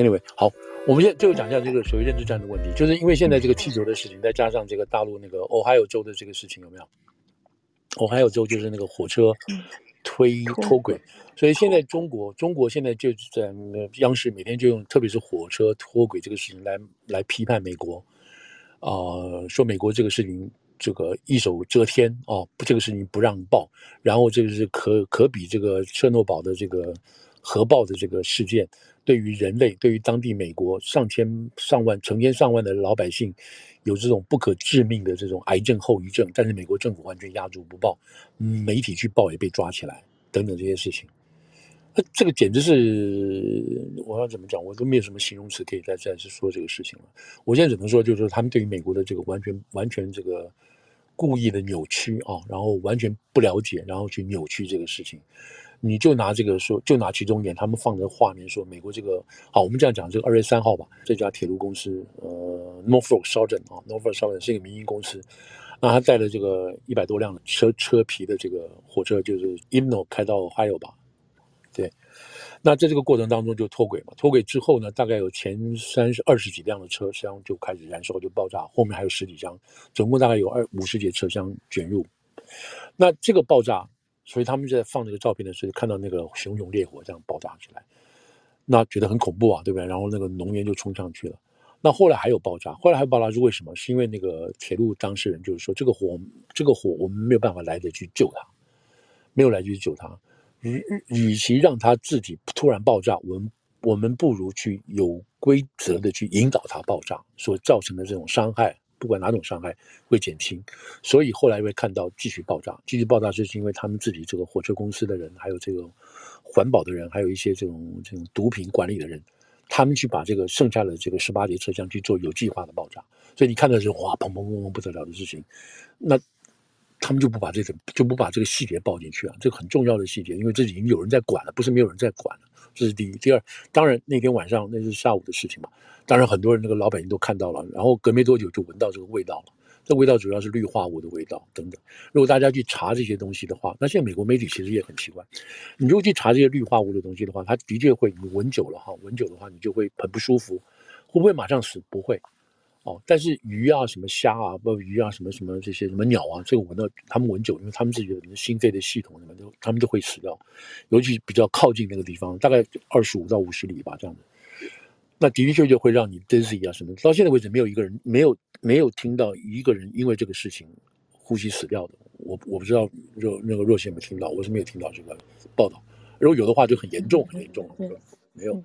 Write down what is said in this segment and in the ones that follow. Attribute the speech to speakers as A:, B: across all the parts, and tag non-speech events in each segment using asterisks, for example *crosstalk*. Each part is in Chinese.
A: Anyway，好，我们现在最后讲一下这个所谓认知战的问题，就是因为现在这个气球的事情，再加上这个大陆那个俄亥俄州的这个事情，有没有？俄亥俄州就是那个火车推脱轨，所以现在中国中国现在就在央视每天就用，特别是火车脱轨这个事情来来批判美国，啊、呃，说美国这个事情。这个一手遮天哦，不，这个事情不让报，然后这个是可可比这个车诺堡的这个核爆的这个事件，对于人类，对于当地美国上千上万、成千上万的老百姓，有这种不可致命的这种癌症后遗症，但是美国政府完全压住不报，媒体去报也被抓起来，等等这些事情。那这个简直是我要怎么讲，我都没有什么形容词可以再再次说这个事情了。我现在只能说，就是他们对于美国的这个完全完全这个故意的扭曲啊，然后完全不了解，然后去扭曲这个事情。你就拿这个说，就拿其中一点，他们放的画面说，美国这个好，我们这样讲，这个二月三号吧，这家铁路公司呃，Norfolk Southern 啊，Norfolk Southern 是一个民营公司，那他带了这个一百多辆车车皮的这个火车，就是 Inno 开到 Ohio 吧。对，那在这个过程当中就脱轨嘛，脱轨之后呢，大概有前三十二十几辆的车厢就开始燃烧，就爆炸，后面还有十几辆，总共大概有二五十节车厢卷入。那这个爆炸，所以他们在放那个照片的时候，看到那个熊熊烈火这样爆炸起来，那觉得很恐怖啊，对不对？然后那个浓烟就冲上去了。那后来还有爆炸，后来还有爆炸是为什么？是因为那个铁路当事人就是说，这个火，这个火我们没有办法来得及救他，没有来得及救他。与与其让它自己突然爆炸，我们我们不如去有规则的去引导它爆炸，所造成的这种伤害，不管哪种伤害会减轻。所以后来会看到继续爆炸，继续爆炸，就是因为他们自己这个火车公司的人，还有这个环保的人，还有一些这种这种毒品管理的人，他们去把这个剩下的这个十八节车厢去做有计划的爆炸。所以你看到是哇，砰砰砰砰不得了的事情，那。他们就不把这个就不把这个细节报进去啊，这个很重要的细节，因为这已经有人在管了，不是没有人在管了，这是第一。第二，当然那天晚上那是下午的事情嘛，当然很多人那个老百姓都看到了，然后隔没多久就闻到这个味道了，这味道主要是氯化物的味道等等。如果大家去查这些东西的话，那现在美国媒体其实也很奇怪，你如果去查这些氯化物的东西的话，它的确会你闻久了哈，闻久的话你就会很不舒服，会不会马上死？不会。哦，但是鱼啊，什么虾啊，不鱼啊，什么什么这些什么鸟啊，这个闻到他们闻久，因为他们自己的心肺的系统什么都，他们都会死掉。尤其比较靠近那个地方，大概二十五到五十里吧，这样子。那的的确确会让你 dizzy 啊什么。到现在为止，没有一个人没有没有听到一个人因为这个事情呼吸死掉的。我我不知道若那个若曦有没有听到，我是没有听到这个报道。如果有的话，就很严重，很严重了。对，没有。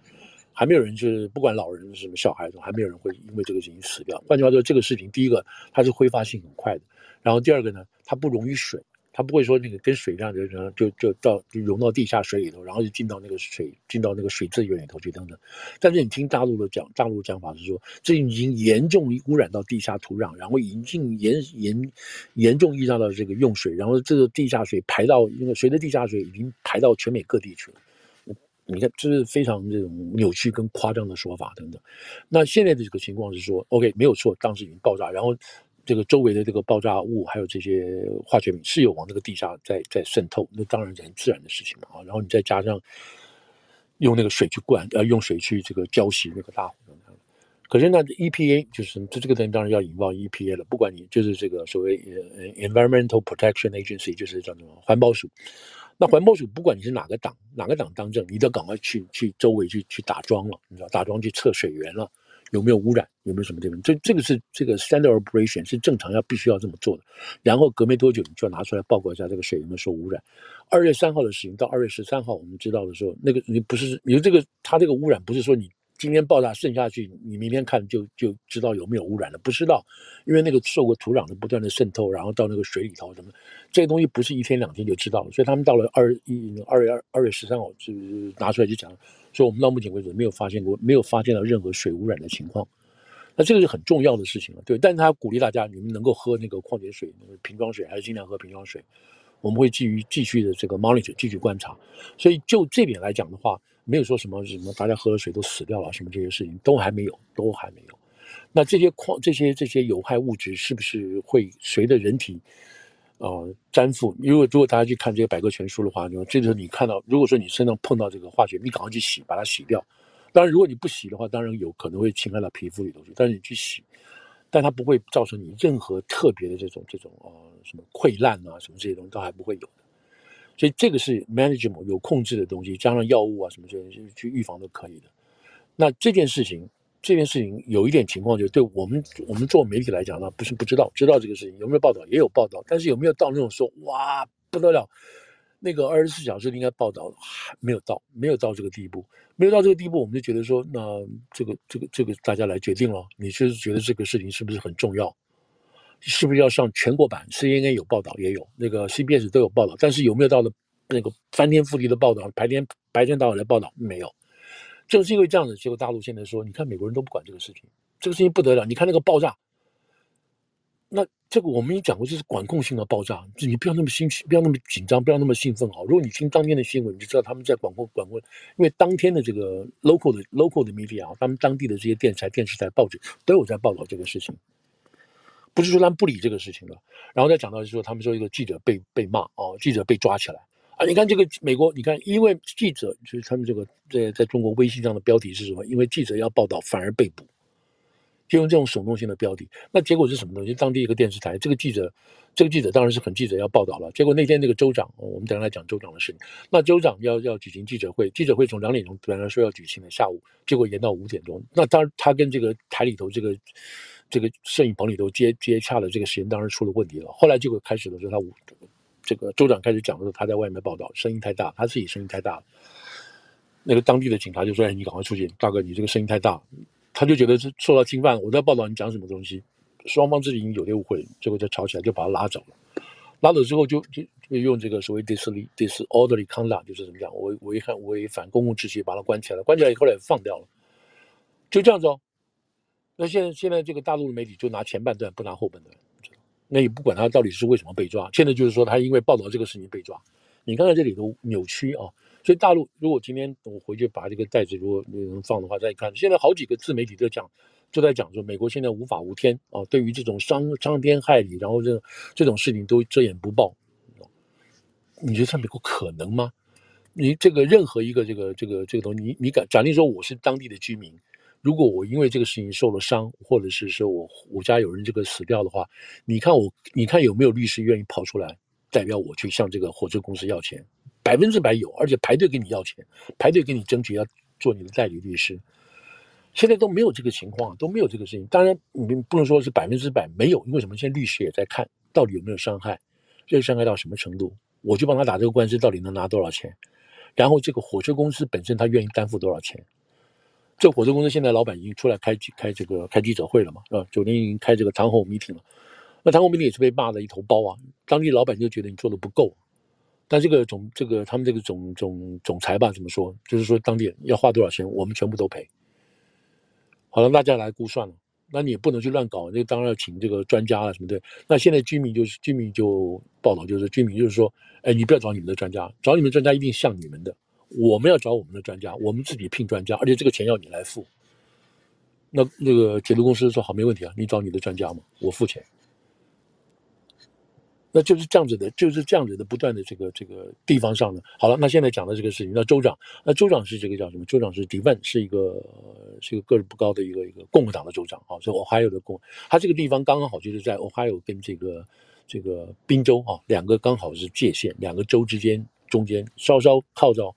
A: 还没有人就是不管老人什么小孩子，还没有人会因为这个事情死掉。换句话说，这个事情第一个它是挥发性很快的，然后第二个呢，它不溶于水，它不会说那个跟水一样就就就到就融到地下水里头，然后就进到那个水进到那个水资源里头去等等。但是你听大陆的讲，大陆讲法是说，这已经严重污染到地下土壤，然后已经严严严重影响到这个用水，然后这个地下水排到因为随着地下水已经排到全美各地去了。你看，这是非常这种扭曲跟夸张的说法等等。那现在的这个情况是说，OK，没有错，当时已经爆炸，然后这个周围的这个爆炸物还有这些化学品是有往这个地下在在渗透，那当然是很自然的事情嘛啊。然后你再加上用那个水去灌，呃，用水去这个浇熄那个大火。可是呢，EPA 就是这这个东西当然要引爆 EPA 了，不管你就是这个所谓 Environmental Protection Agency，就是叫什么环保署。那环保署不管你是哪个党，哪个党当政，你都赶快去去周围去去打桩了，你知道打桩去测水源了，有没有污染，有没有什么地方？这这个是这个 standard operation 是正常要必须要这么做的。然后隔没多久你就要拿出来报告一下这个水有没有受污染。二月三号的事情到二月十三号我们知道的时候，那个你不是你这个它这个污染不是说你。今天爆炸渗下去，你明天看就就知道有没有污染了。不知道，因为那个受过土壤的不断的渗透，然后到那个水里头什么，这个东西不是一天两天就知道了。所以他们到了二一二月二二月十三号就拿出来就讲，说我们到目前为止没有发现过，没有发现到任何水污染的情况。那这个是很重要的事情了，对。但是他鼓励大家，你们能够喝那个矿泉水，那个瓶装水还是尽量喝瓶装水。我们会继续继续的这个 monitor 继续观察。所以就这点来讲的话。没有说什么什么，大家喝了水都死掉了，什么这些事情都还没有，都还没有。那这些矿、这些这些有害物质是不是会随着人体，呃，粘附？如果如果大家去看这个百科全书的话，就这时候你看到，如果说你身上碰到这个化学，你赶快去洗，把它洗掉。当然，如果你不洗的话，当然有可能会侵害到皮肤里头去。但是你去洗，但它不会造成你任何特别的这种这种呃什么溃烂啊什么这些东西都还不会有的。所以这个是 manageable 有控制的东西，加上药物啊什么这些去预防都可以的。那这件事情，这件事情有一点情况，就对我们我们做媒体来讲呢，不是不知道，知道这个事情有没有报道，也有报道，但是有没有到那种说哇不得了？那个二十四小时应该报道还没有到，没有到这个地步，没有到这个地步，我们就觉得说，那这个这个这个大家来决定了。你是觉得这个事情是不是很重要？是不是要上全国版？CNN 有报道，也有那个 CBS 都有报道，但是有没有到了那个翻天覆地的报道，白天白天到晚来报道？没有，就是因为这样子，结果大陆现在说，你看美国人都不管这个事情，这个事情不得了，你看那个爆炸。那这个我们也讲过，这是管控性的爆炸，就你不要那么兴奋，不要那么紧张，不要那么兴奋。好，如果你听当天的新闻，你就知道他们在管控管控，因为当天的这个 local 的 local 的 media 啊，他们当地的这些电视台、电视台、报纸都有在报道这个事情，不是说他们不理这个事情了。然后再讲到就是说，他们说一个记者被被骂啊，记者被抓起来啊，你看这个美国，你看因为记者就是他们这个在在中国微信上的标题是什么？因为记者要报道反而被捕。就用这种耸动性的标题，那结果是什么东西？当地一个电视台，这个记者，这个记者当然是很记者要报道了。结果那天那个州长，我们等下来讲州长的事情。那州长要要举行记者会，记者会从两点钟本来说要举行的，下午结果延到五点钟。那当然他跟这个台里头这个这个摄影棚里头接接洽的这个时间当然出了问题了。后来结果开始的时候，他这个州长开始讲的时候，他在外面报道，声音太大，他自己声音太大了。那个当地的警察就说：“哎，你赶快出去，大哥，你这个声音太大。”他就觉得是受到侵犯，我在报道你讲什么东西，双方自己已经有点误会，结果就吵起来，就把他拉走了。拉走之后就就就用这个所谓 dis disorderly conduct，就是怎么讲，违违反违反公共秩序，把他关起来了。关起来以后呢放掉了，就这样子哦。那现在现在这个大陆的媒体就拿前半段不拿后半段，那也不管他到底是为什么被抓，现在就是说他因为报道这个事情被抓。你看看这里头扭曲啊。所以大陆，如果今天我回去把这个袋子如果能放的话，再看，现在好几个自媒体都讲，就在讲说，美国现在无法无天啊，对于这种伤伤天害理，然后这这种事情都遮掩不报。你觉得在美国可能吗？你这个任何一个这个这个这个东西，你你敢假定说我是当地的居民，如果我因为这个事情受了伤，或者是说我我家有人这个死掉的话，你看我你看有没有律师愿意跑出来代表我去向这个火车公司要钱？百分之百有，而且排队给你要钱，排队给你争取要做你的代理律师。现在都没有这个情况，都没有这个事情。当然，你不能说是百分之百没有，因为什么？现在律师也在看到底有没有伤害，这个伤害到什么程度，我去帮他打这个官司，到底能拿多少钱？然后这个火车公司本身他愿意担负多少钱？这火车公司现在老板已经出来开开这个开记者会了嘛？啊，酒店已经开这个 town hall meeting 了。那 town hall meeting 也是被骂的一头包啊，当地老板就觉得你做的不够。但这个总这个他们这个总总总裁吧，怎么说？就是说当地要花多少钱，我们全部都赔。好了，大家来估算了。那你也不能去乱搞，那当然要请这个专家啊什么的。那现在居民就是居民就报道，就是居民就是说，哎，你不要找你们的专家，找你们专家一定像你们的。我们要找我们的专家，我们自己聘专家，而且这个钱要你来付。那那个铁路公司说好，没问题啊，你找你的专家嘛，我付钱。那就是这样子的，就是这样子的，不断的这个这个地方上的。好了，那现在讲的这个事情，那州长，那州长是这个叫什么？州长是 DeWine，是一个是一个个子不高的一个一个共和党的州长啊，是 Ohio 的共，他这个地方刚刚好就是在 Ohio 跟这个这个宾州啊两个刚好是界限，两个州之间中间稍稍靠着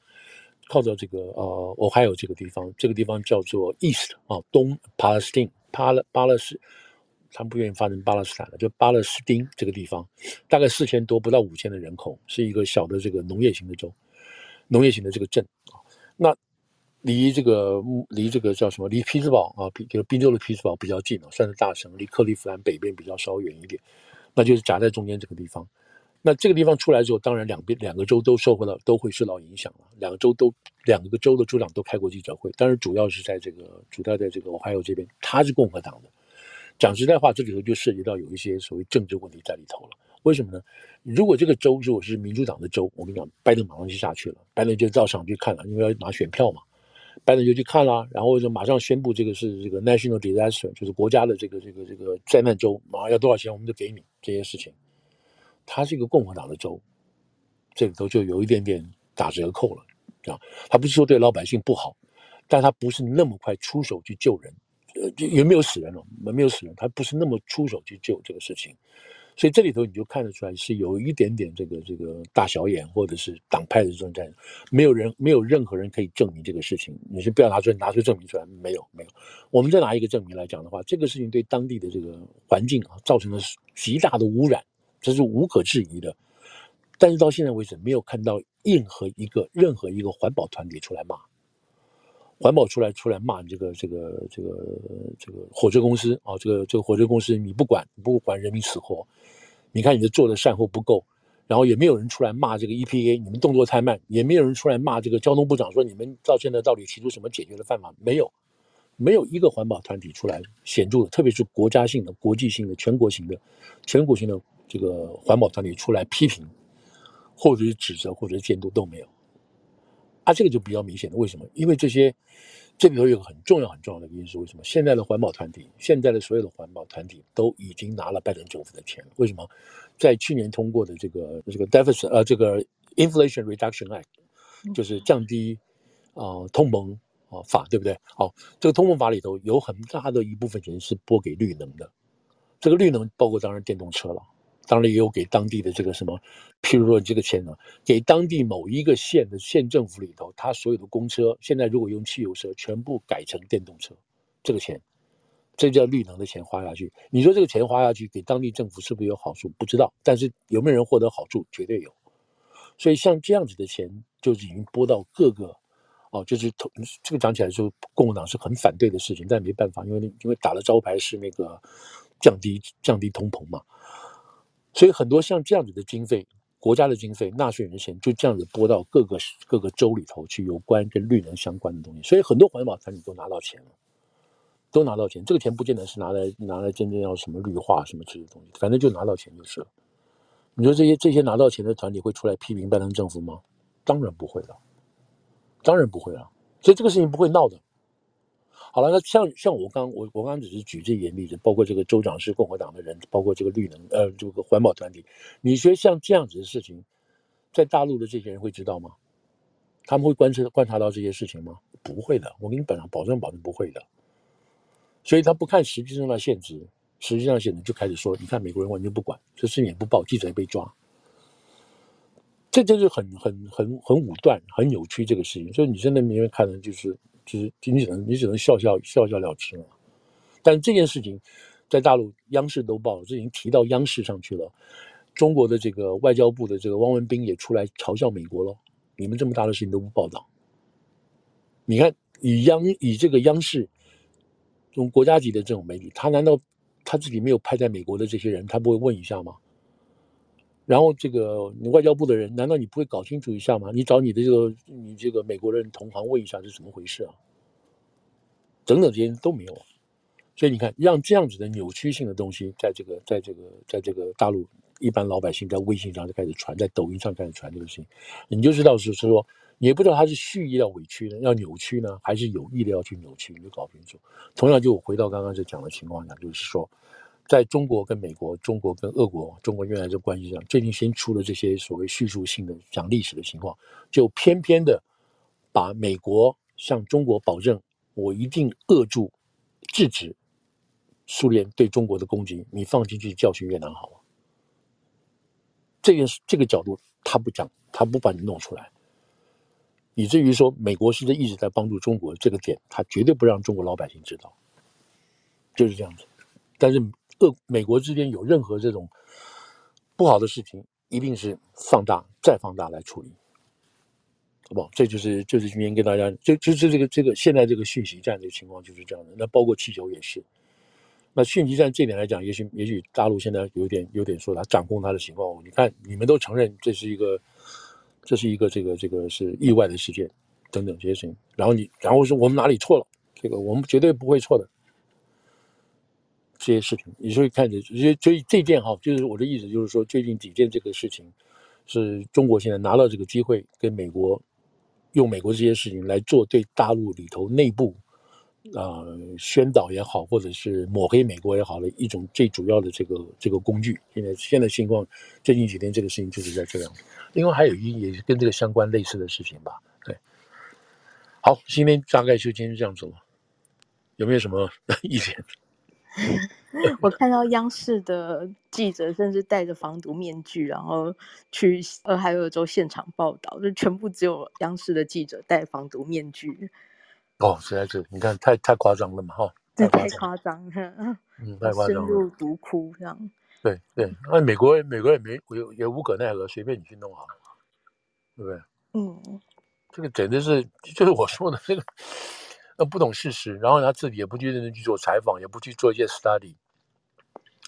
A: 靠着这个呃我还有这个地方，这个地方叫做 East 啊东 Palestine 巴勒巴勒斯。他们不愿意发成巴勒斯坦了，就巴勒斯丁这个地方，大概四千多，不到五千的人口，是一个小的这个农业型的州，农业型的这个镇啊。那离这个离这个叫什么？离匹兹堡啊，比就是宾州的匹兹堡比较近啊，算是大城。离克利夫兰北边比较稍远一点，那就是夹在中间这个地方。那这个地方出来之后，当然两边两个州都受到都会受到影响了。两个州都两个州的州长都开过记者会，当然主要是在这个主要在这个俄亥俄这边，他是共和党的。讲实在话，这里头就涉及到有一些所谓政治问题在里头了。为什么呢？如果这个州如果是民主党的州，我跟你讲，拜登马上就下去了，拜登就照常去看了，因为要拿选票嘛。拜登就去看了，然后就马上宣布这个是这个 national disaster，就是国家的这个这个这个灾难州，马上要多少钱我们就给你这些事情。它是一个共和党的州，这里头就有一点点打折扣了，啊，他不是说对老百姓不好。但他不是那么快出手去救人，呃，有没有死人了？没有死人，他不是那么出手去救这个事情。所以这里头你就看得出来是有一点点这个这个大小眼，或者是党派的这种战，没有人没有任何人可以证明这个事情。你是不要拿出来拿出证明出来，没有没有。我们再拿一个证明来讲的话，这个事情对当地的这个环境啊造成了极大的污染，这是无可置疑的。但是到现在为止，没有看到任何一个任何一个环保团体出来骂。环保出来出来骂这个这个这个这个火车公司啊，这个这个火车公司你不管不管人民死活，你看你这做的善后不够，然后也没有人出来骂这个 EPA，你们动作太慢，也没有人出来骂这个交通部长说你们到现在到底提出什么解决的办法没有，没有一个环保团体出来显著的，特别是国家性的、国际性的、全国性的、全国性的这个环保团体出来批评，或者是指责，或者是监督都没有。啊，这个就比较明显的，为什么？因为这些这里头有个很重要很重要的因素，为什么？现在的环保团体，现在的所有的环保团体都已经拿了拜登政府的钱了。为什么？在去年通过的这个这个 deficit 呃这个 Inflation Reduction Act，就是降低啊、呃、通膨啊法，对不对？好，这个通膨法里头有很大的一部分钱是拨给绿能的，这个绿能包括当然电动车了。当然也有给当地的这个什么，譬如说你这个钱呢，给当地某一个县的县政府里头，他所有的公车现在如果用汽油车，全部改成电动车，这个钱，这叫绿能的钱花下去。你说这个钱花下去给当地政府是不是有好处？不知道，但是有没有人获得好处？绝对有。所以像这样子的钱，就是已经拨到各个，哦，就是这个讲起来说，共和党是很反对的事情，但没办法，因为因为打了招牌是那个降低降低通膨嘛。所以很多像这样子的经费，国家的经费，纳税人钱就这样子拨到各个各个州里头去，有关跟绿能相关的东西。所以很多环保团体都拿到钱了，都拿到钱。这个钱不见得是拿来拿来真正要什么绿化什么这些东西，反正就拿到钱就是了。你说这些这些拿到钱的团体会出来批评拜登政府吗？当然不会了，当然不会了。所以这个事情不会闹的。好了，那像像我刚我我刚只是举这些例子，包括这个州长是共和党的人，包括这个绿能呃这个环保团体，你觉得像这样子的事情，在大陆的这些人会知道吗？他们会观察观察到这些事情吗？不会的，我给你本上保证保证不会的。所以他不看实际上的现实，实际上现实就开始说，你看美国人完全不管，这事情也不报，记者也被抓，这就是很很很很武断、很扭曲这个事情。所以你真的明白看的就是。就是你只能你只能笑笑笑笑了之了，但这件事情在大陆央视都报了，这已经提到央视上去了。中国的这个外交部的这个汪文斌也出来嘲笑美国了，你们这么大的事情都不报道。你看，以央以这个央视这种国家级的这种媒体，他难道他自己没有派在美国的这些人，他不会问一下吗？然后这个你外交部的人，难道你不会搞清楚一下吗？你找你的这个你这个美国人同行问一下是怎么回事啊？等等这些都没有，所以你看，让这样子的扭曲性的东西在这个在这个在这个大陆一般老百姓在微信上就开始传，在抖音上开始传这个事情，你就知道是是说，你也不知道他是蓄意要委屈呢，要扭曲呢，还是有意的要去扭曲，你就搞不清楚。同样，就回到刚刚就讲的情况下，就是说。在中国跟美国、中国跟俄国、中国越南这关系上，最近先出了这些所谓叙述性的讲历史的情况，就偏偏的把美国向中国保证，我一定扼住、制止苏联对中国的攻击，你放进去教训越南好了。这件事这个角度他不讲，他不把你弄出来，以至于说美国是在一直在帮助中国这个点，他绝对不让中国老百姓知道，就是这样子。但是。俄美国之间有任何这种不好的事情，一定是放大再放大来处理，好不好？这就是就是今天跟大家就就是这个这个现在这个讯息战的情况就是这样的。那包括气球也是。那讯息战这点来讲，也许也许大陆现在有点有点说他掌控他的情况。你看你们都承认这是一个这是一个这个这个是意外的事件等等这些事情，然后你然后说我们哪里错了？这个我们绝对不会错的。这些事情，你就会看着，所以所以这件哈，就是我的意思，就是说最近几件这个事情，是中国现在拿到这个机会，跟美国用美国这些事情来做对大陆里头内部啊、呃、宣导也好，或者是抹黑美国也好的一种最主要的这个这个工具。现在现在情况，最近几天这个事情就是在这样。另外还有一也是跟这个相关类似的事情吧，对。好，今天大概就今天这样子了，有没有什么 *laughs* 意见？*laughs*
B: 我看到央视的记者甚至戴着防毒面具，然后去俄亥俄州现场报道，就全部只有央视的记者戴防毒面具。
A: 哦，实在是，你看太太夸张了嘛，哈，
B: 这太夸张了，
A: 嗯，太夸张了，
B: 深入毒窟这样。
A: 对对，那美国美国也没也也无可奈何，随便你去弄好了，对不对？
B: 嗯，
A: 这个简直是就是我说的这个。那不懂事实，然后他自己也不去认真去做采访，也不去做一些 study，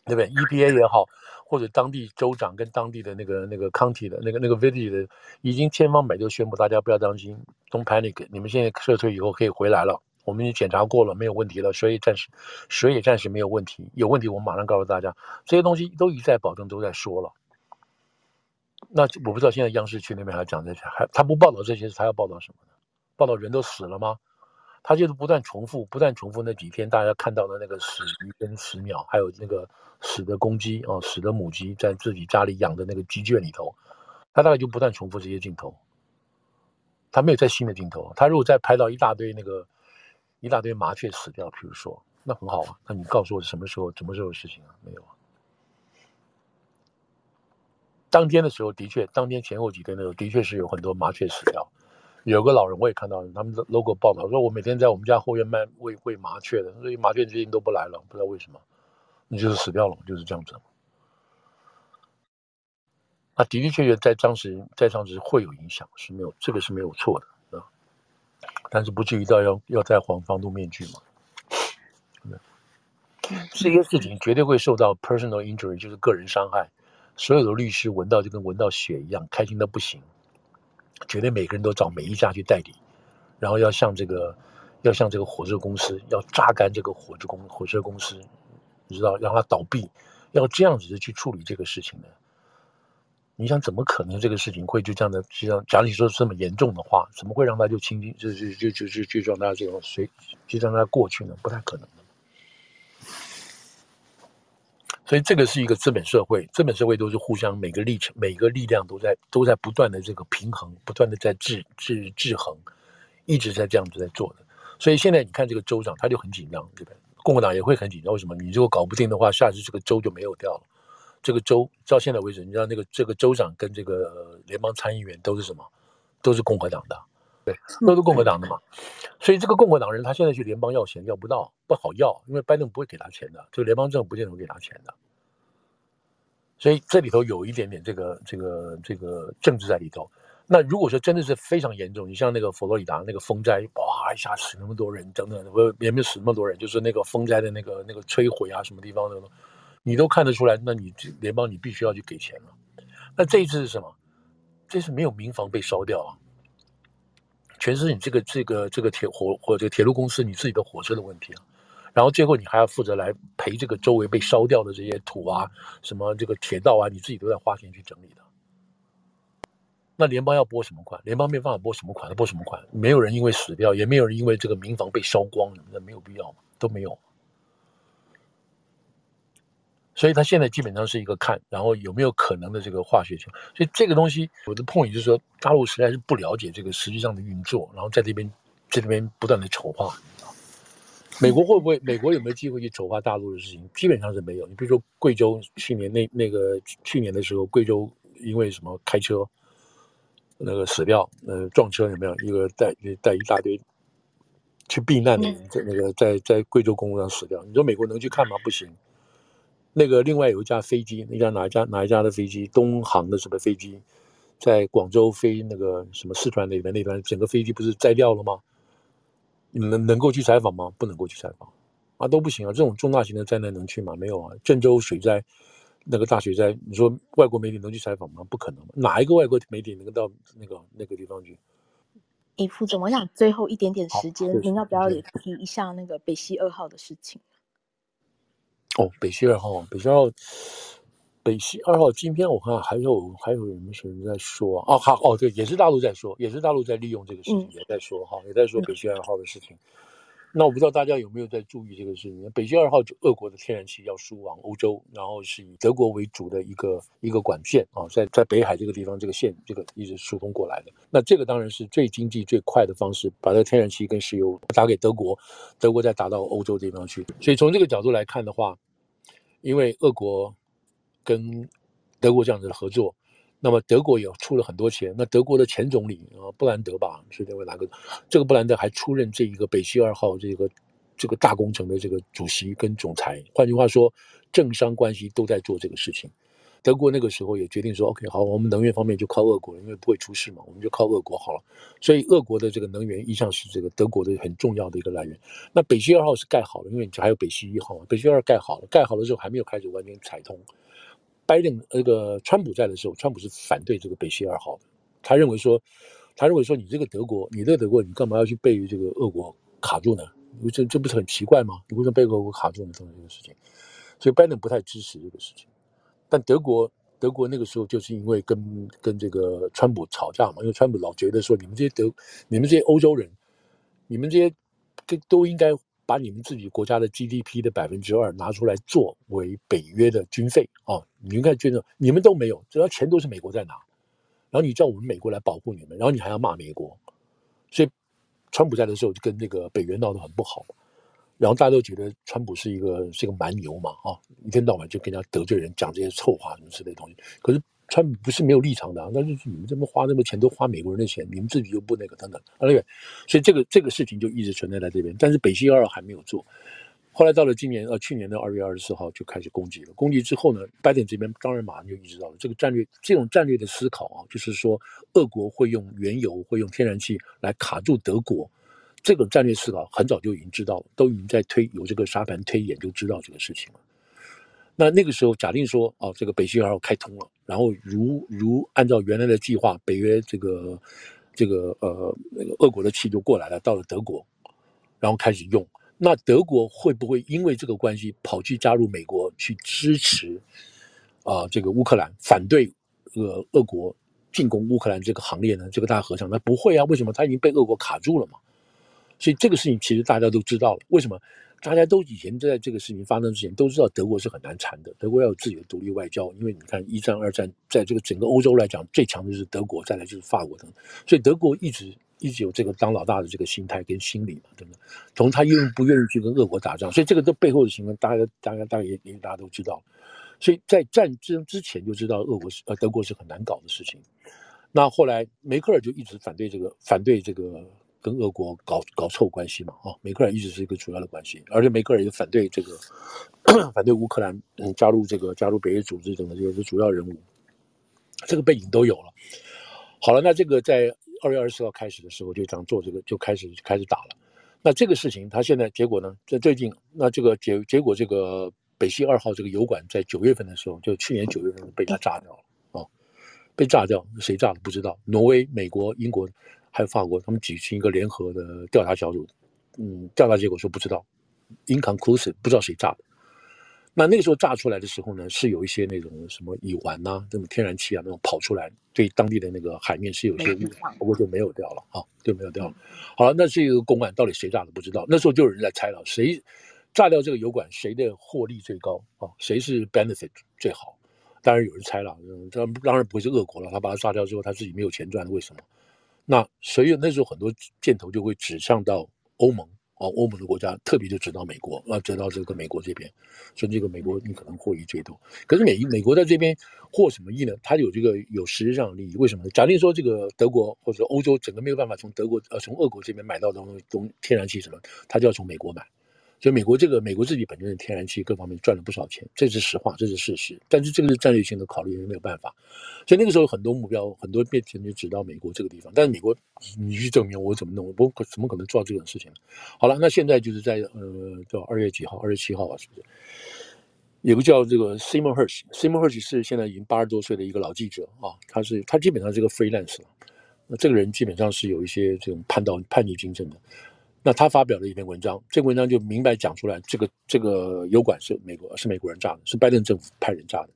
A: 对不对？EPA 也好，或者当地州长跟当地的那个那个 county 的那个那个 village 的，已经千方百计宣布，大家不要担心，don't panic，你们现在撤退以后可以回来了，我们已经检查过了，没有问题了，水也暂时水也暂时没有问题，有问题我们马上告诉大家，这些东西都一再保证，都在说了。那我不知道现在央视去那边还讲这些，还他不报道这些，他要报道什么呢？报道人都死了吗？他就是不断重复，不断重复那几天大家看到的那个死鱼跟死鸟，还有那个死的公鸡哦，死的母鸡在自己家里养的那个鸡圈里头，他大概就不断重复这些镜头。他没有再新的镜头。他如果再拍到一大堆那个一大堆麻雀死掉，比如说，那很好啊。那你告诉我什么时候什么时候的事情啊？没有啊。当天的时候的确，当天前后几天的时候的确是有很多麻雀死掉。有个老人，我也看到他们的 logo 报道说，我每天在我们家后院卖喂喂麻雀的，所以麻雀最近都不来了，不知道为什么，你就是死掉了，就是这样子。那的的确确在当时在当时会有影响，是没有这个是没有错的啊，但是不至于到要要再防防毒面具嘛。这些事情绝对会受到 personal injury，就是个人伤害，所有的律师闻到就跟闻到血一样，开心的不行。绝对每个人都找每一家去代理，然后要向这个，要向这个火车公司要榨干这个火车公火车公司，你知道让它倒闭，要这样子的去处理这个事情呢？你想怎么可能这个事情会就这样的？实际上，假如你说这么严重的话，怎么会让他就轻轻就就就就就就让他这种随就让他过去呢？不太可能的。所以这个是一个资本社会，资本社会都是互相每个历程、每个力量都在都在不断的这个平衡，不断的在制制制衡，一直在这样子在做的。所以现在你看这个州长他就很紧张，对不对？共和党也会很紧张。为什么？你如果搞不定的话，下次这个州就没有掉了。这个州到现在为止，你知道那个这个州长跟这个联邦参议员都是什么？都是共和党的，对，都是共和党的嘛。所以这个共和党人他现在去联邦要钱要不到，不好要，因为拜登不会给他钱的，这个联邦政府不见得会给他钱的。所以这里头有一点点这个这个这个政治在里头。那如果说真的是非常严重，你像那个佛罗里达那个风灾，哇，一下死那么多人，等等，不也没有死那么多人，就是那个风灾的那个那个摧毁啊，什么地方的，你都看得出来，那你联邦你必须要去给钱了。那这一次是什么？这次没有民房被烧掉啊，全是你这个这个这个铁火火这个铁路公司你自己的火车的问题啊。然后最后你还要负责来赔这个周围被烧掉的这些土啊，什么这个铁道啊，你自己都在花钱去整理的。那联邦要拨什么款？联邦没办法拨什么款，拨什么款？没有人因为死掉，也没有人因为这个民房被烧光，那没有必要，都没有。所以他现在基本上是一个看，然后有没有可能的这个化学性。所以这个东西，我的 point 就是说，大陆实在是不了解这个实际上的运作，然后在这边在这边不断的丑化。美国会不会？美国有没有机会去丑化大陆的事情？基本上是没有。你比如说贵州去年那那个去年的时候，贵州因为什么开车那个死掉，呃，撞车有没有？一个带带一大堆去避难的人在那个在在贵州公路上死掉。你说美国能去看吗？不行。那个另外有一架飞机，那架哪一家哪一家的飞机？东航的什么飞机，在广州飞那个什么四川那边那边，整个飞机不是摘掉了吗？你们能够去采访吗？不能够去采访，啊，都不行啊！这种重大型的灾难能去吗？没有啊！郑州水灾，那个大水灾，你说外国媒体能去采访吗？不可能！哪一个外国媒体能够到那个那个地方去？
B: 哎，副总，我想最后一点点时间，您要不要也提一下那个北溪二号的事情？
A: 哦，北溪二号，北溪二号。北溪二号今天我看还有还有有没有人在说啊？好哦，对，也是大陆在说，也是大陆在利用这个事情，嗯、也在说哈，也在说北溪二号的事情。那我不知道大家有没有在注意这个事情？北溪二号就俄国的天然气要输往欧洲，然后是以德国为主的一个一个管线啊，在在北海这个地方这个线这个一直输通过来的。那这个当然是最经济最快的方式，把这个天然气跟石油打给德国，德国再打到欧洲这地方去。所以从这个角度来看的话，因为俄国跟德国这样子的合作。那么德国也出了很多钱，那德国的前总理啊布兰德吧是这位哪个？这个布兰德还出任这一个北溪二号这个这个大工程的这个主席跟总裁。换句话说，政商关系都在做这个事情。德国那个时候也决定说，OK，好，我们能源方面就靠俄国，因为不会出事嘛，我们就靠俄国好了。所以俄国的这个能源一向是这个德国的很重要的一个来源。那北溪二号是盖好了，因为你还有北溪一号嘛，北溪二盖好了，盖好了之后还没有开始完全采通。拜登那个川普在的时候，川普是反对这个北溪二号的。他认为说，他认为说，你这个德国，你这个德国，你干嘛要去被这个俄国卡住呢？这这不是很奇怪吗？你为什么被俄国卡住呢？这个事情，所以拜登不太支持这个事情。但德国，德国那个时候就是因为跟跟这个川普吵架嘛，因为川普老觉得说，你们这些德，你们这些欧洲人，你们这些都都应该。把你们自己国家的 GDP 的百分之二拿出来作为北约的军费啊！你应该觉得你们都没有，主要钱都是美国在拿，然后你叫我们美国来保护你们，然后你还要骂美国，所以川普在的时候就跟那个北约闹得很不好，然后大家都觉得川普是一个是一个蛮牛嘛啊，一天到晚就跟人家得罪人，讲这些臭话什么之类的东西，可是。川普不是没有立场的啊，但是你们这么花那么多钱都花美国人的钱，你们自己又不那个等等，啊对，所以这个这个事情就一直存在在这边。但是北溪二号还没有做，后来到了今年呃去年的二月二十四号就开始攻击了。攻击之后呢，拜登这边当然马上就意识到了这个战略，这种战略的思考啊，就是说俄国会用原油会用天然气来卡住德国，这个战略思考很早就已经知道了，都已经在推有这个沙盘推演就知道这个事情了。那那个时候，假定说，哦，这个北溪二号开通了，然后如如按照原来的计划，北约这个这个呃那个俄国的气就过来了，到了德国，然后开始用。那德国会不会因为这个关系跑去加入美国去支持啊、这个乌克兰，反对呃俄国进攻乌克兰这个行列呢？这个大和尚，那不会啊？为什么？他已经被俄国卡住了嘛。所以这个事情其实大家都知道了，为什么？大家都以前在这个事情发生之前都知道德国是很难缠的，德国要有自己的独立外交，因为你看一战、二战，在这个整个欧洲来讲，最强的就是德国，再来就是法国等，所以德国一直一直有这个当老大的这个心态跟心理嘛，对不对？同他愿不愿意去跟俄国打仗，所以这个都背后的情况，大家大家大家也也大家都知道，所以在战争之前就知道俄国是呃德国是很难搞的事情，那后来梅克尔就一直反对这个反对这个。跟俄国搞搞臭关系嘛，啊，梅克尔一直是一个主要的关系，而且梅克尔也反对这个 *clears throat* 反对乌克兰嗯加入这个加入北约组织等的这些主要人物，这个背景都有了。好了，那这个在二月二十四号开始的时候就这样做，这个就开始开始打了。那这个事情他现在结果呢？在最近，那这个结结果，这个北溪二号这个油管在九月份的时候，就去年九月份被他炸掉了啊，被炸掉，谁炸的不知道？挪威、美国、英国。还有法国，他们举行一个联合的调查小组，嗯，调查结果说不知道，inconclusive，不知道谁炸的。那那个时候炸出来的时候呢，是有一些那种什么乙烷呐、啊，那种天然气啊，那种跑出来，对当地的那个海面是有些污染，不过就没有掉了啊，就没有掉了。好了，那这个公案到底谁炸的不知道。那时候就有人在猜了，谁炸掉这个油管，谁的获利最高啊？谁是 benefit 最好？当然有人猜了，当、嗯、当然不会是俄国了，他把它炸掉之后，他自己没有钱赚，为什么？那所以那时候很多箭头就会指向到欧盟啊，欧盟的国家特别就指到美国啊，指到这个美国这边，说这个美国你可能获益最多。可是美美国在这边获什么益呢？它有这个有实质上的利益。为什么呢？假定说这个德国或者欧洲整个没有办法从德国呃从俄国这边买到东西，东天然气什么，它就要从美国买。所以美国这个美国自己本身的天然气各方面赚了不少钱，这是实话，这是事实。但是这个是战略性的考虑，没有办法。所以那个时候很多目标，很多变钱就指到美国这个地方。但是美国，你去证明我怎么弄，我怎么可能做这种事情？好了，那现在就是在呃，叫二月几号？二月七号吧，是不是？有个叫这个 Simon Hersh，Simon Hersh 是现在已经八十多岁的一个老记者啊，他是他基本上是个 freelance 了。那这个人基本上是有一些这种叛道叛逆精神的。那他发表了一篇文章，这个文章就明白讲出来，这个这个油管是美国是美国人炸的，是拜登政府派人炸的。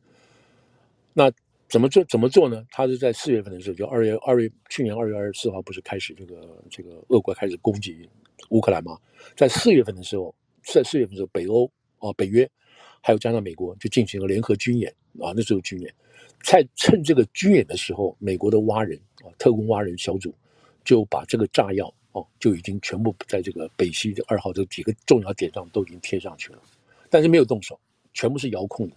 A: 那怎么做？怎么做呢？他是在四月份的时候，就二月二月去年二月二十四号，不是开始这个这个俄国开始攻击乌克兰吗？在四月份的时候，在四月份的时候，北欧啊、北约还有加上美国就进行了联合军演啊，那时候军演，在趁这个军演的时候，美国的蛙人啊，特工蛙人小组就把这个炸药哦，就已经全部在这个北溪的二号这几个重要点上都已经贴上去了，但是没有动手，全部是遥控的。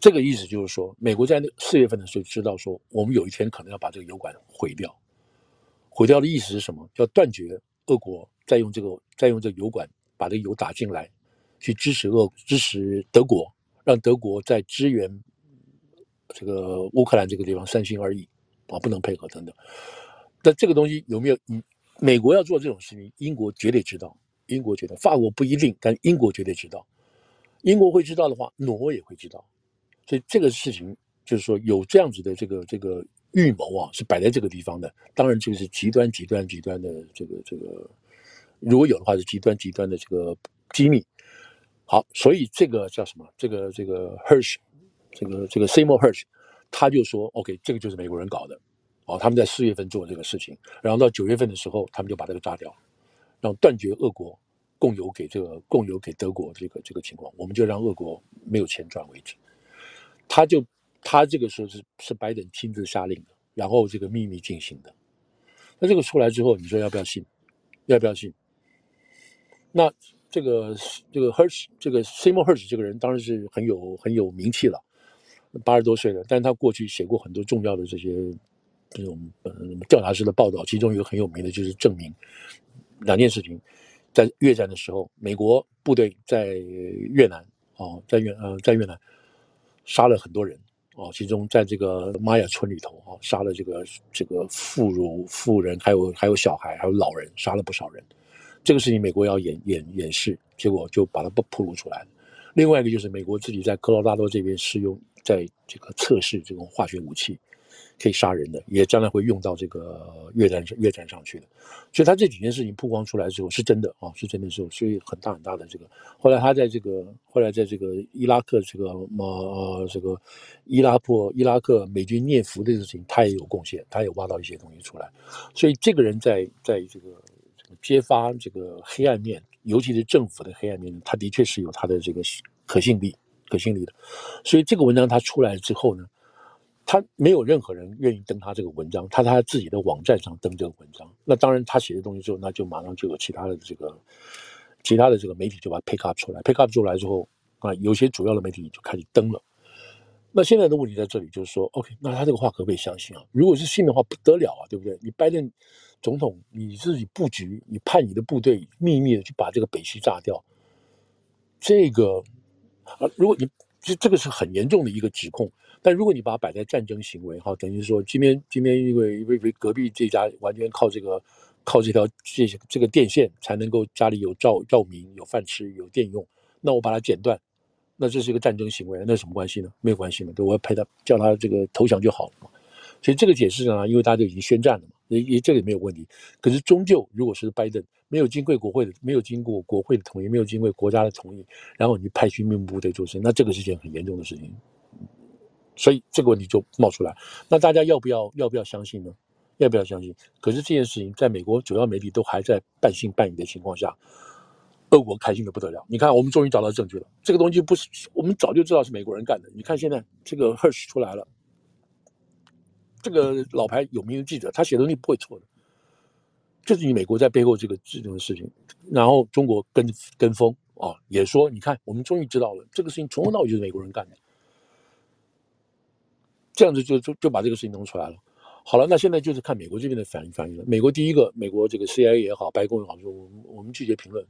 A: 这个意思就是说，美国在四月份的时候知道说，我们有一天可能要把这个油管毁掉。毁掉的意思是什么？要断绝俄国再用这个再用这个油管把这个油打进来，去支持俄支持德国，让德国在支援这个乌克兰这个地方三心二意啊，不能配合等等。但这个东西有没有？嗯，美国要做这种事情，英国绝对知道，英国觉得法国不一定，但英国绝对知道。英国会知道的话，挪威也会知道。所以这个事情就是说有这样子的这个这个预谋啊，是摆在这个地方的。当然，这个是极端极端极端的这个这个，如果有的话，是极端极端的这个机密。好，所以这个叫什么？这个这个 Hersh，这个这个 Seymour Hersh，他就说：“OK，这个就是美国人搞的。”哦，他们在四月份做这个事情，然后到九月份的时候，他们就把这个炸掉，然后断绝俄国供油给这个供油给德国这个这个情况，我们就让俄国没有钱赚为止。他就他这个时候是是拜登亲自下令的，然后这个秘密进行的。那这个出来之后，你说要不要信？要不要信？那这个这个 Hersh 这个 Simon Hersh 这个人当然是很有很有名气了，八十多岁了，但是他过去写过很多重要的这些这种呃调查式的报道，其中一个很有名的就是证明两件事情：在越战的时候，美国部队在越南哦，在越呃在越南。杀了很多人啊，其中在这个玛雅村里头啊，杀了这个这个妇孺、妇人，还有还有小孩，还有老人，杀了不少人。这个事情美国要掩掩掩饰，结果就把它不暴露出来了。另外一个就是美国自己在科罗拉多这边试用，在这个测试这种化学武器。可以杀人的，也将来会用到这个越战越战上去的，所以他这几件事情曝光出来之后是真的啊，是真的时候，所以很大很大的这个。后来他在这个后来在这个伊拉克这个呃这个伊拉克伊拉克美军涅夫的事情，他也有贡献，他也挖到一些东西出来。所以这个人在在这个这个揭发这个黑暗面，尤其是政府的黑暗面，他的确是有他的这个可信力可信力的。所以这个文章他出来之后呢，他没有任何人愿意登他这个文章，他在他自己的网站上登这个文章。那当然，他写的东西之后，那就马上就有其他的这个其他的这个媒体就把它 pick up 出来，pick up 出来之后啊，有些主要的媒体就开始登了。那现在的问题在这里，就是说，OK，那他这个话可不可以相信啊？如果是信的话，不得了啊，对不对？你拜登总统你自己布局，你派你的部队秘密的去把这个北溪炸掉，这个啊，如果你这这个是很严重的一个指控。但如果你把它摆在战争行为，哈，等于说今天今天因为因为隔壁这家完全靠这个靠这条这些这个电线才能够家里有照照明、有饭吃、有电用，那我把它剪断，那这是一个战争行为，那什么关系呢？没有关系嘛，对，我要陪他叫他这个投降就好了嘛。所以这个解释呢，因为大家都已经宣战了嘛，也也这个也没有问题。可是终究如果是拜登没有经过国会的没有经过国会的同意，没有经过国家的同意，然后你派军命部队做事，那这个是件很严重的事情。所以这个问题就冒出来，那大家要不要要不要相信呢？要不要相信？可是这件事情在美国主要媒体都还在半信半疑的情况下，俄国开心的不得了。你看，我们终于找到证据了，这个东西不是我们早就知道是美国人干的。你看现在这个 Hersh 出来了，这个老牌有名的记者，他写的东西不会错的，就是你美国在背后这个这种事情，然后中国跟跟风啊，也说你看，我们终于知道了这个事情从头到尾就是美国人干的。这样子就就就把这个事情弄出来了。好了，那现在就是看美国这边的反应反应了。美国第一个，美国这个 CIA 也好，白宫也好，说我们我们拒绝评论，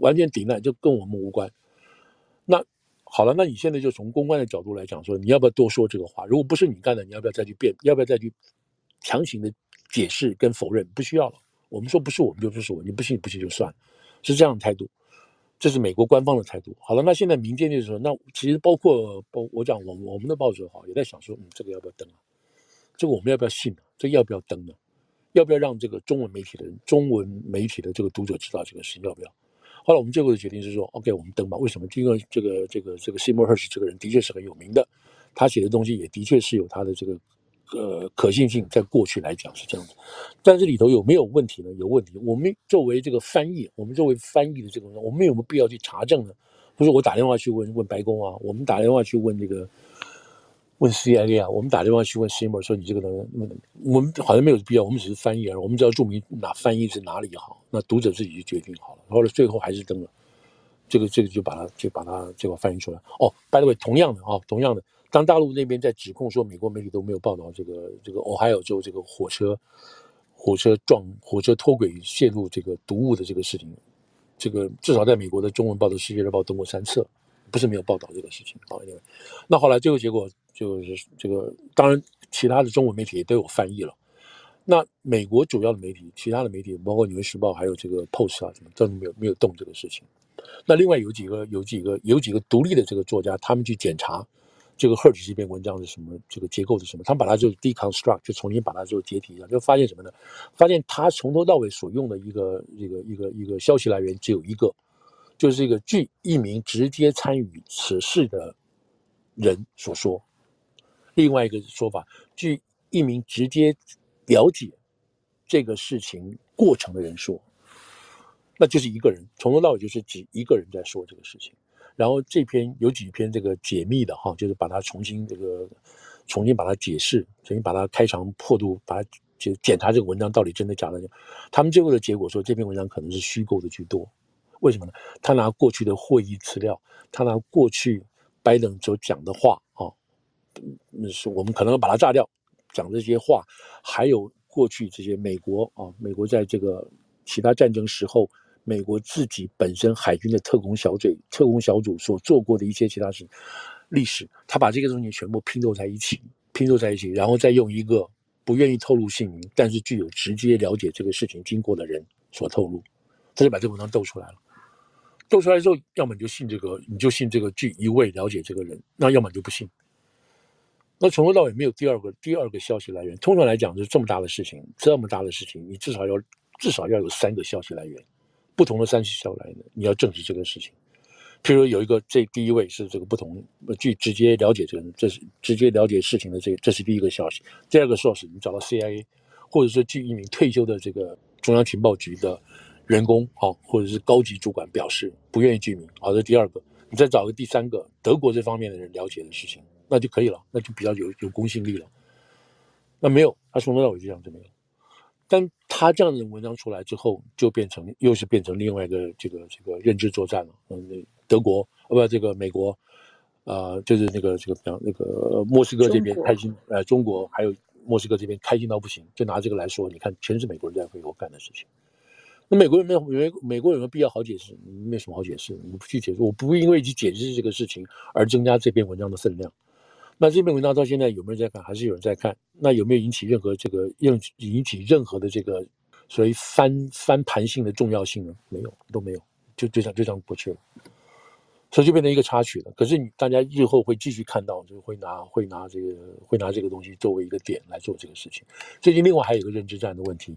A: 完全抵赖，就跟我们无关。那好了，那你现在就从公关的角度来讲，说你要不要多说这个话？如果不是你干的，你要不要再去辩？要不要再去强行的解释跟否认？不需要了。我们说不是我们就不是我，你不信不信就算了，是这样的态度。这是美国官方的态度。好了，那现在民间就是说，那其实包括包我讲我我们的报纸哈，也在想说，嗯，这个要不要登啊？这个我们要不要信呢？这个要不要登呢？要不要让这个中文媒体的人、中文媒体的这个读者知道这个事情要不要？后来我们最后的决定是说，OK，我们登吧。为什么？因为这个这个这个 Seymour Hersh 这个人的确是很有名的，他写的东西也的确是有他的这个呃可信性，在过去来讲是这样子。但是里头有没有问题呢？有问题。我们作为这个翻译，我们作为翻译的这个，我们有没有必要去查证呢？不是我打电话去问问白宫啊，我们打电话去问这个。问 CIA 啊，我们打电话去问 Seymour 说：“你这个呢？我们好像没有必要，我们只是翻译而已，我们只要注明哪翻译是哪里好，那读者自己就决定好了。后来最后还是登了，这个这个就把它就把它这个翻译出来。哦，by the way，同样的啊，同样的，当大陆那边在指控说美国媒体都没有报道这个这个 Ohio 州这个火车火车撞火车脱轨泄露这个毒物的这个事情，这个至少在美国的中文报的《世界日报》登过三次，不是没有报道这个事情。好，那后来最后结果。就是这个，当然，其他的中文媒体也都有翻译了。那美国主要的媒体，其他的媒体，包括《纽约时报》还有这个《Post》啊，什么都没有没有动这个事情。那另外有几个有几个有几个独立的这个作家，他们去检查这个 Hersh 这篇文章是什么，这个结构是什么，他们把它就 deconstruct，就重新把它就解体一下，就发现什么呢？发现他从头到尾所用的一个一个一个一个消息来源只有一个，就是一个据一名直接参与此事的人所说。另外一个说法，据一名直接了解这个事情过程的人说，那就是一个人，从头到尾就是指一个人在说这个事情。然后这篇有几篇这个解密的哈，就是把它重新这个重新把它解释，重新把它开肠破肚，把它就检查这个文章到底真的假的。他们最后的结果说，这篇文章可能是虚构的居多。为什么呢？他拿过去的会议资料，他拿过去拜登所讲的话啊。那是我们可能要把它炸掉，讲这些话，还有过去这些美国啊，美国在这个其他战争时候，美国自己本身海军的特工小队、特工小组所做过的一些其他事历史，他把这个东西全部拼凑在一起，拼凑在一起，然后再用一个不愿意透露姓名，但是具有直接了解这个事情经过的人所透露，他就把这文章斗出来了。斗出来之后，要么你就信这个，你就信这个据一位了解这个人，那要么你就不信。那从头到尾没有第二个第二个消息来源。通常来讲，就是这么大的事情，这么大的事情，你至少要至少要有三个消息来源，不同的三个消息来源，你要证实这个事情。譬如有一个，这第一位是这个不同，据直接了解这个人，这是直接了解事情的这这是第一个消息。第二个 source，你找到 CIA，或者说据一名退休的这个中央情报局的员工，好，或者是高级主管表示不愿意具名，好，这第二个。你再找个第三个德国这方面的人了解的事情。那就可以了，那就比较有有公信力了。那没有，他从头到尾就这样子没有。但他这样的文章出来之后，就变成又是变成另外一个这个这个认知作战了。嗯，德国呃不，这个美国，啊、呃，就是那个这个讲那个莫斯科这边开心，呃，中国还有莫斯科这边开心到不行，就拿这个来说，你看全是美国人在背后干的事情。那美国人没有美美国有没有必要好解释？没什么好解释，你不去解释，我不会因为去解释这个事情而增加这篇文章的分量。那这篇文章到现在有没有人在看？还是有人在看？那有没有引起任何这个引引起任何的这个所谓翻翻盘性的重要性呢？没有，都没有，就就这样就这样过去了。所以就变成一个插曲了。可是你大家日后会继续看到，就会拿会拿这个会拿这个东西作为一个点来做这个事情。最近另外还有一个认知战的问题，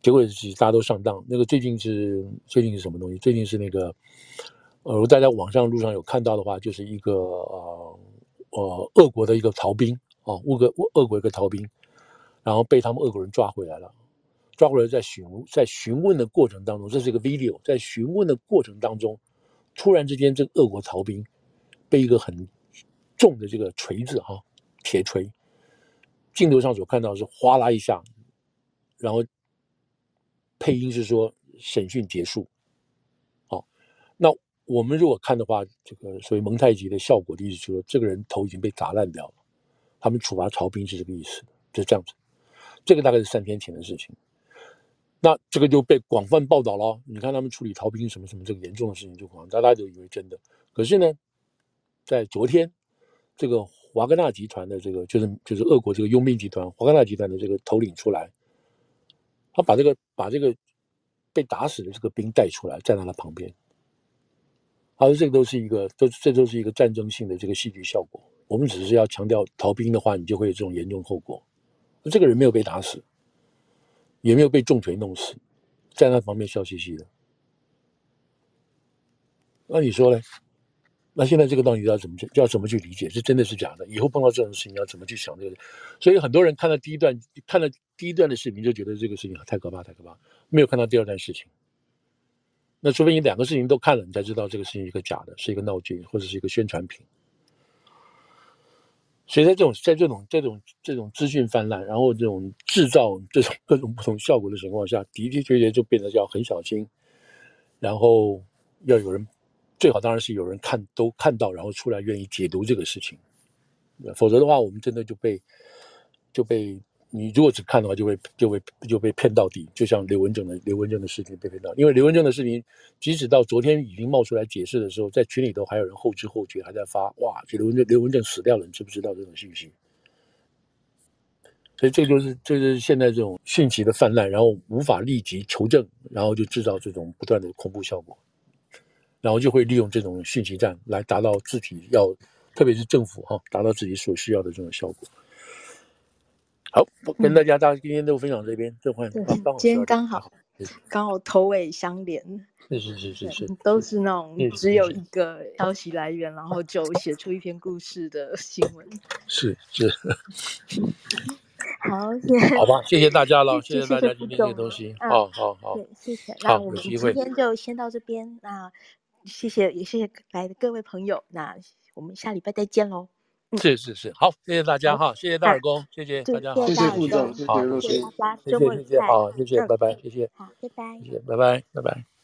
A: 结果是大家都上当。那个最近是最近是什么东西？最近是那个呃，如果大家网上路上有看到的话，就是一个呃。呃，俄国的一个逃兵啊，俄国俄国一个逃兵，然后被他们俄国人抓回来了。抓回来在询问在询问的过程当中，这是一个 video，在询问的过程当中，突然之间，这个俄国逃兵被一个很重的这个锤子哈，铁锤，镜头上所看到是哗啦一下，然后配音是说审讯结束。好，那。我们如果看的话，这个所谓蒙太奇的效果的意思就是说，这个人头已经被砸烂掉了。他们处罚逃兵是这个意思，就是这样子。这个大概是三天前的事情。那这个就被广泛报道了。你看他们处理逃兵什么什么这个严重的事情，就广大家都以为真的。可是呢，在昨天，这个华格纳集团的这个就是就是俄国这个佣兵集团华格纳集团的这个头领出来，他把这个把这个被打死的这个兵带出来，站在他旁边。他说，这个都是一个，都这都是一个战争性的这个戏剧效果。我们只是要强调逃兵的话，你就会有这种严重后果。这个人没有被打死，也没有被重锤弄死，在那旁边笑嘻嘻的。那你说呢？那现在这个到底要怎么去，要怎么去理解？这真的是假的？以后碰到这种事情要怎么去想这个？所以很多人看到第一段，看了第一段的视频就觉得这个事情太可怕，太可怕，没有看到第二段事情。那除非你两个事情都看了，你才知道这个事情一个假的，是一个闹剧，或者是一个宣传品。所以在这种在这种这种这种资讯泛滥，然后这种制造这种各种不同效果的情况下，的的确确就变得要很小心，然后要有人。最好当然是有人看都看到，然后出来愿意解读这个事情，否则的话，我们真的就被就被你如果只看的话，就会就会就被骗到底。就像刘文正的刘文正的事情被骗到，因为刘文正的视频，即使到昨天已经冒出来解释的时候，在群里头还有人后知后觉，还在发哇，这刘文正刘文正死掉了，你知不知道这种信息？所以这就是这就是现在这种信息的泛滥，然后无法立即求证，然后就制造这种不断的恐怖效果。然后就会利用这种讯息战来达到自己要，特别是政府哈，达到自己所需要的这种效果。好，我跟大家大家今天都分享这边，这块
B: 今天刚好刚好头尾相连，
A: 是是是是是，
B: 都是那种只有一个消息来源，然后就写出一篇故事的新闻。
A: 是 *laughs* 是。*laughs*
B: 好，谢谢。
A: 好吧，谢谢大家了，谢谢大家今天的东西。好好好，
B: 谢谢。那我们今天就先到这边，那。谢谢，也谢谢来的各位朋友。那我们下礼拜再见喽。
A: 是是是，好，谢谢大家哈，谢谢大耳公，谢谢大家，
B: 谢谢副总，
A: 好，谢谢大家，谢谢谢谢，好，谢谢，拜拜，谢谢，
B: 好，拜拜，
A: 谢谢，拜拜，拜拜。